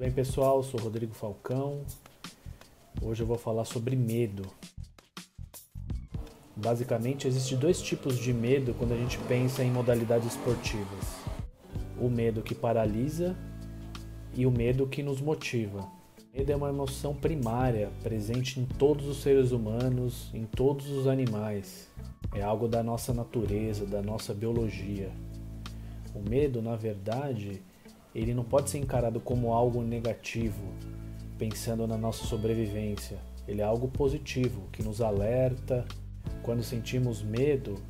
Bem pessoal, sou Rodrigo Falcão. Hoje eu vou falar sobre medo. Basicamente, existem dois tipos de medo quando a gente pensa em modalidades esportivas: o medo que paralisa e o medo que nos motiva. Medo é uma emoção primária, presente em todos os seres humanos, em todos os animais. É algo da nossa natureza, da nossa biologia. O medo, na verdade, ele não pode ser encarado como algo negativo, pensando na nossa sobrevivência. Ele é algo positivo, que nos alerta. Quando sentimos medo,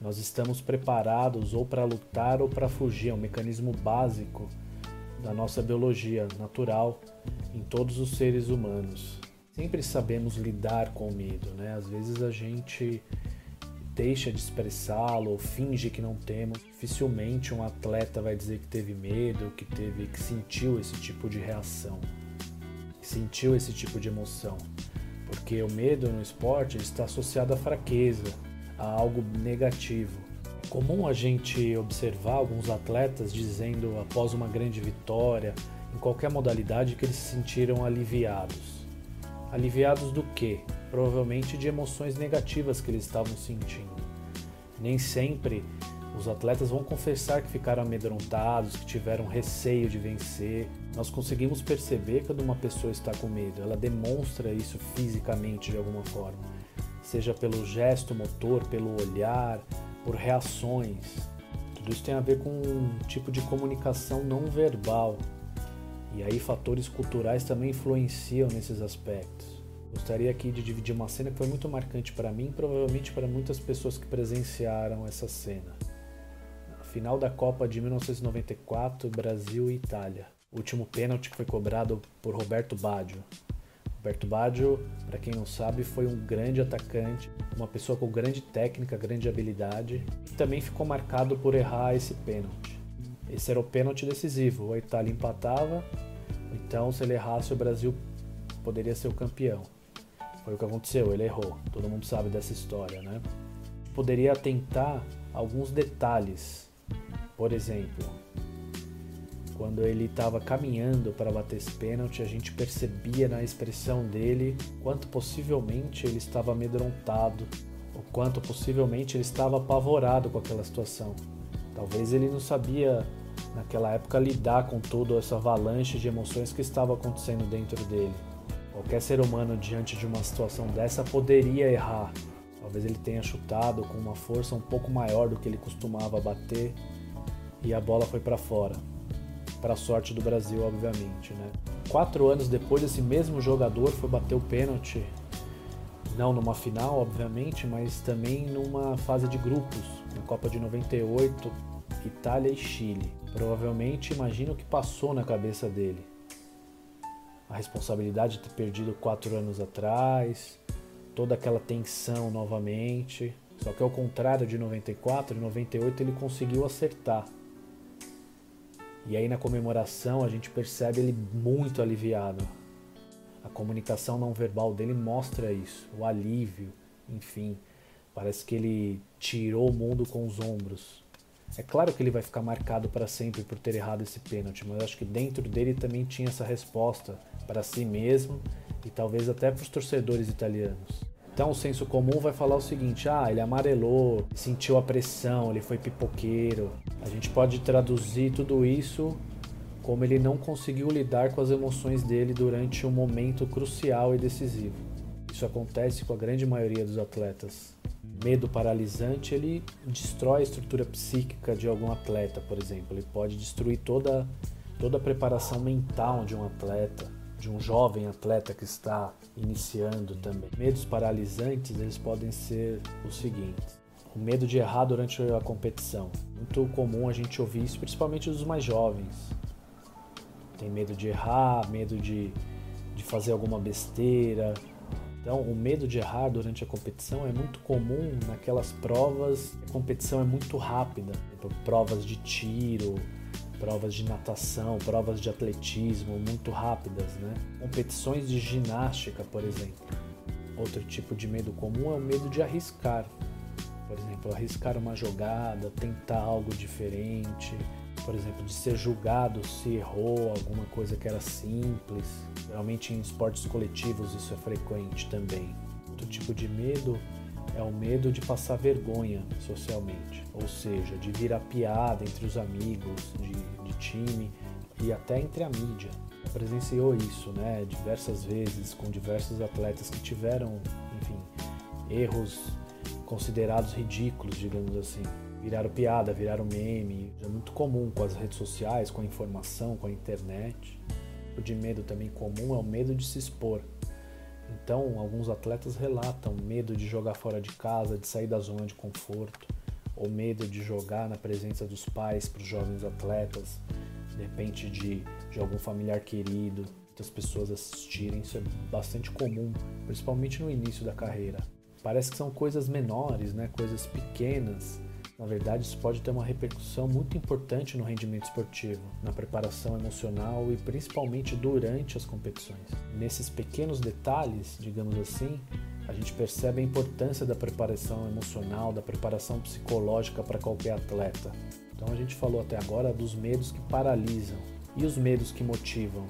nós estamos preparados ou para lutar ou para fugir. É um mecanismo básico da nossa biologia natural em todos os seres humanos. Sempre sabemos lidar com o medo, né? Às vezes a gente deixa de expressá-lo ou finge que não temos. Dificilmente um atleta vai dizer que teve medo, que teve, que sentiu esse tipo de reação, que sentiu esse tipo de emoção, porque o medo no esporte está associado à fraqueza, a algo negativo comum a gente observar alguns atletas dizendo após uma grande vitória, em qualquer modalidade, que eles se sentiram aliviados. Aliviados do quê? Provavelmente de emoções negativas que eles estavam sentindo. Nem sempre os atletas vão confessar que ficaram amedrontados, que tiveram receio de vencer. Nós conseguimos perceber quando uma pessoa está com medo, ela demonstra isso fisicamente de alguma forma, seja pelo gesto motor, pelo olhar, por reações. Tudo isso tem a ver com um tipo de comunicação não verbal. E aí fatores culturais também influenciam nesses aspectos. Gostaria aqui de dividir uma cena que foi muito marcante para mim, provavelmente para muitas pessoas que presenciaram essa cena. Final da Copa de 1994, Brasil e Itália. O último pênalti que foi cobrado por Roberto Baggio. Roberto Baggio, para quem não sabe, foi um grande atacante, uma pessoa com grande técnica, grande habilidade, e também ficou marcado por errar esse pênalti. Esse era o pênalti decisivo, a Itália empatava, então se ele errasse o Brasil poderia ser o campeão. Foi o que aconteceu, ele errou. Todo mundo sabe dessa história, né? Poderia atentar alguns detalhes. Por exemplo, quando ele estava caminhando para bater esse pênalti, a gente percebia na expressão dele quanto possivelmente ele estava amedrontado, o quanto possivelmente ele estava apavorado com aquela situação. Talvez ele não sabia naquela época lidar com toda essa avalanche de emoções que estava acontecendo dentro dele. Qualquer ser humano diante de uma situação dessa poderia errar. Talvez ele tenha chutado com uma força um pouco maior do que ele costumava bater e a bola foi para fora para sorte do Brasil, obviamente. Né? Quatro anos depois, esse mesmo jogador foi bater o pênalti, não numa final, obviamente, mas também numa fase de grupos, na Copa de 98, Itália e Chile. Provavelmente, imagina o que passou na cabeça dele. A responsabilidade de ter perdido quatro anos atrás, toda aquela tensão novamente. Só que ao contrário de 94, em 98 ele conseguiu acertar. E aí na comemoração a gente percebe ele muito aliviado. A comunicação não verbal dele mostra isso, o alívio, enfim. Parece que ele tirou o mundo com os ombros. É claro que ele vai ficar marcado para sempre por ter errado esse pênalti, mas eu acho que dentro dele também tinha essa resposta para si mesmo e talvez até para os torcedores italianos. Então o senso comum vai falar o seguinte: ah, ele amarelou, sentiu a pressão, ele foi pipoqueiro. A gente pode traduzir tudo isso como ele não conseguiu lidar com as emoções dele durante um momento crucial e decisivo. Isso acontece com a grande maioria dos atletas. Medo paralisante ele destrói a estrutura psíquica de algum atleta, por exemplo. Ele pode destruir toda, toda a preparação mental de um atleta de um jovem atleta que está iniciando também. Medos paralisantes, eles podem ser os seguintes: o medo de errar durante a competição. Muito comum a gente ouvir isso, principalmente dos mais jovens. Tem medo de errar, medo de, de fazer alguma besteira. Então, o medo de errar durante a competição é muito comum naquelas provas. A competição é muito rápida, provas de tiro, provas de natação, provas de atletismo muito rápidas, né? Competições de ginástica, por exemplo. Outro tipo de medo comum é o medo de arriscar. Por exemplo, arriscar uma jogada, tentar algo diferente. Por exemplo, de ser julgado se errou alguma coisa que era simples. Geralmente em esportes coletivos isso é frequente também. Outro tipo de medo é o medo de passar vergonha socialmente, ou seja, de virar piada entre os amigos de, de time e até entre a mídia. Presenciou isso, né, diversas vezes com diversos atletas que tiveram, enfim, erros considerados ridículos, digamos assim. Viraram piada, viraram meme. É muito comum com as redes sociais, com a informação, com a internet. O de medo também comum é o medo de se expor. Então, alguns atletas relatam medo de jogar fora de casa, de sair da zona de conforto, ou medo de jogar na presença dos pais para os jovens atletas, de repente de, de algum familiar querido, muitas pessoas assistirem. Isso é bastante comum, principalmente no início da carreira. Parece que são coisas menores, né? coisas pequenas. Na verdade, isso pode ter uma repercussão muito importante no rendimento esportivo, na preparação emocional e principalmente durante as competições. Nesses pequenos detalhes, digamos assim, a gente percebe a importância da preparação emocional, da preparação psicológica para qualquer atleta. Então a gente falou até agora dos medos que paralisam e os medos que motivam.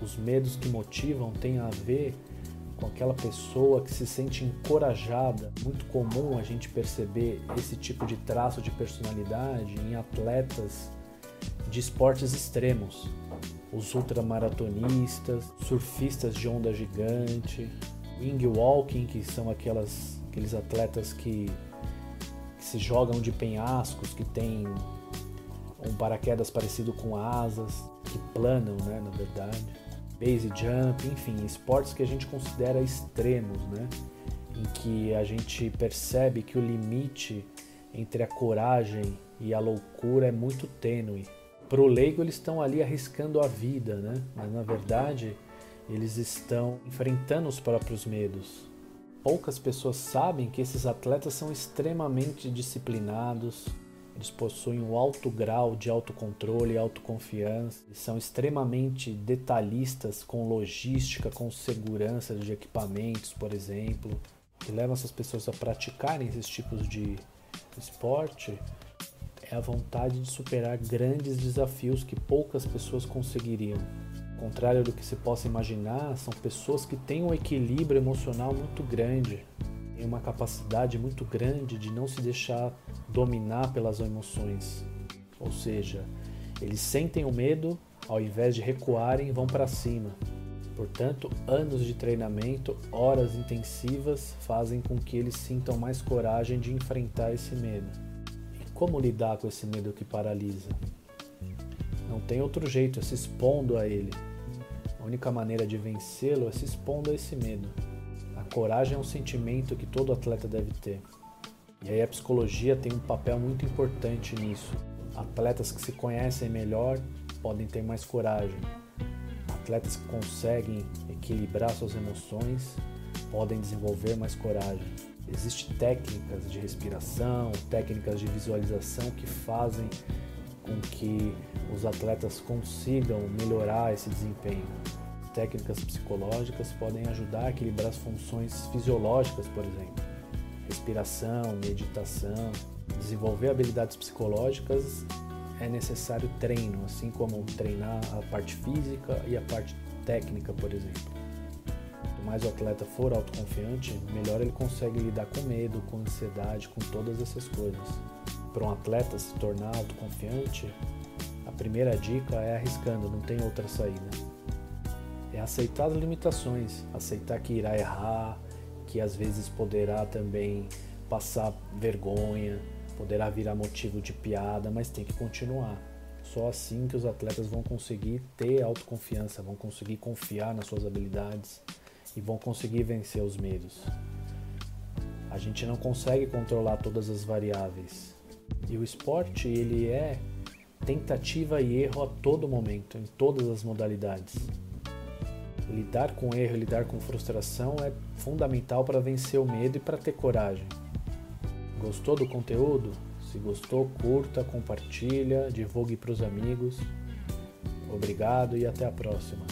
Os medos que motivam têm a ver com aquela pessoa que se sente encorajada. Muito comum a gente perceber esse tipo de traço de personalidade em atletas de esportes extremos. Os ultramaratonistas, surfistas de onda gigante, wing walking, que são aquelas, aqueles atletas que, que se jogam de penhascos, que têm um paraquedas parecido com asas, que planam, né, na verdade base jump, enfim, esportes que a gente considera extremos, né? Em que a gente percebe que o limite entre a coragem e a loucura é muito tênue. O leigo, eles estão ali arriscando a vida, né? Mas na verdade, eles estão enfrentando os próprios medos. Poucas pessoas sabem que esses atletas são extremamente disciplinados, eles possuem um alto grau de autocontrole e autoconfiança. Eles são extremamente detalhistas com logística, com segurança de equipamentos, por exemplo, que levam essas pessoas a praticarem esses tipos de esporte é a vontade de superar grandes desafios que poucas pessoas conseguiriam. Ao contrário do que se possa imaginar, são pessoas que têm um equilíbrio emocional muito grande, tem uma capacidade muito grande de não se deixar dominar pelas emoções. Ou seja, eles sentem o medo, ao invés de recuarem, vão para cima. Portanto, anos de treinamento, horas intensivas fazem com que eles sintam mais coragem de enfrentar esse medo. E como lidar com esse medo que paralisa? Não tem outro jeito, é se expondo a ele. A única maneira de vencê-lo é se expondo a esse medo coragem é um sentimento que todo atleta deve ter. E aí a psicologia tem um papel muito importante nisso. Atletas que se conhecem melhor podem ter mais coragem. Atletas que conseguem equilibrar suas emoções podem desenvolver mais coragem. Existem técnicas de respiração, técnicas de visualização que fazem com que os atletas consigam melhorar esse desempenho técnicas psicológicas podem ajudar a equilibrar as funções fisiológicas, por exemplo, respiração, meditação. Desenvolver habilidades psicológicas é necessário treino, assim como treinar a parte física e a parte técnica, por exemplo. Quanto mais o atleta for autoconfiante, melhor ele consegue lidar com medo, com ansiedade, com todas essas coisas. Para um atleta se tornar autoconfiante, a primeira dica é arriscando, não tem outra saída é aceitar as limitações, aceitar que irá errar, que às vezes poderá também passar vergonha, poderá virar motivo de piada, mas tem que continuar. Só assim que os atletas vão conseguir ter autoconfiança, vão conseguir confiar nas suas habilidades e vão conseguir vencer os medos. A gente não consegue controlar todas as variáveis. E o esporte, ele é tentativa e erro a todo momento, em todas as modalidades lidar com erro, lidar com frustração é fundamental para vencer o medo e para ter coragem. Gostou do conteúdo? Se gostou, curta, compartilha, divulgue para os amigos. Obrigado e até a próxima.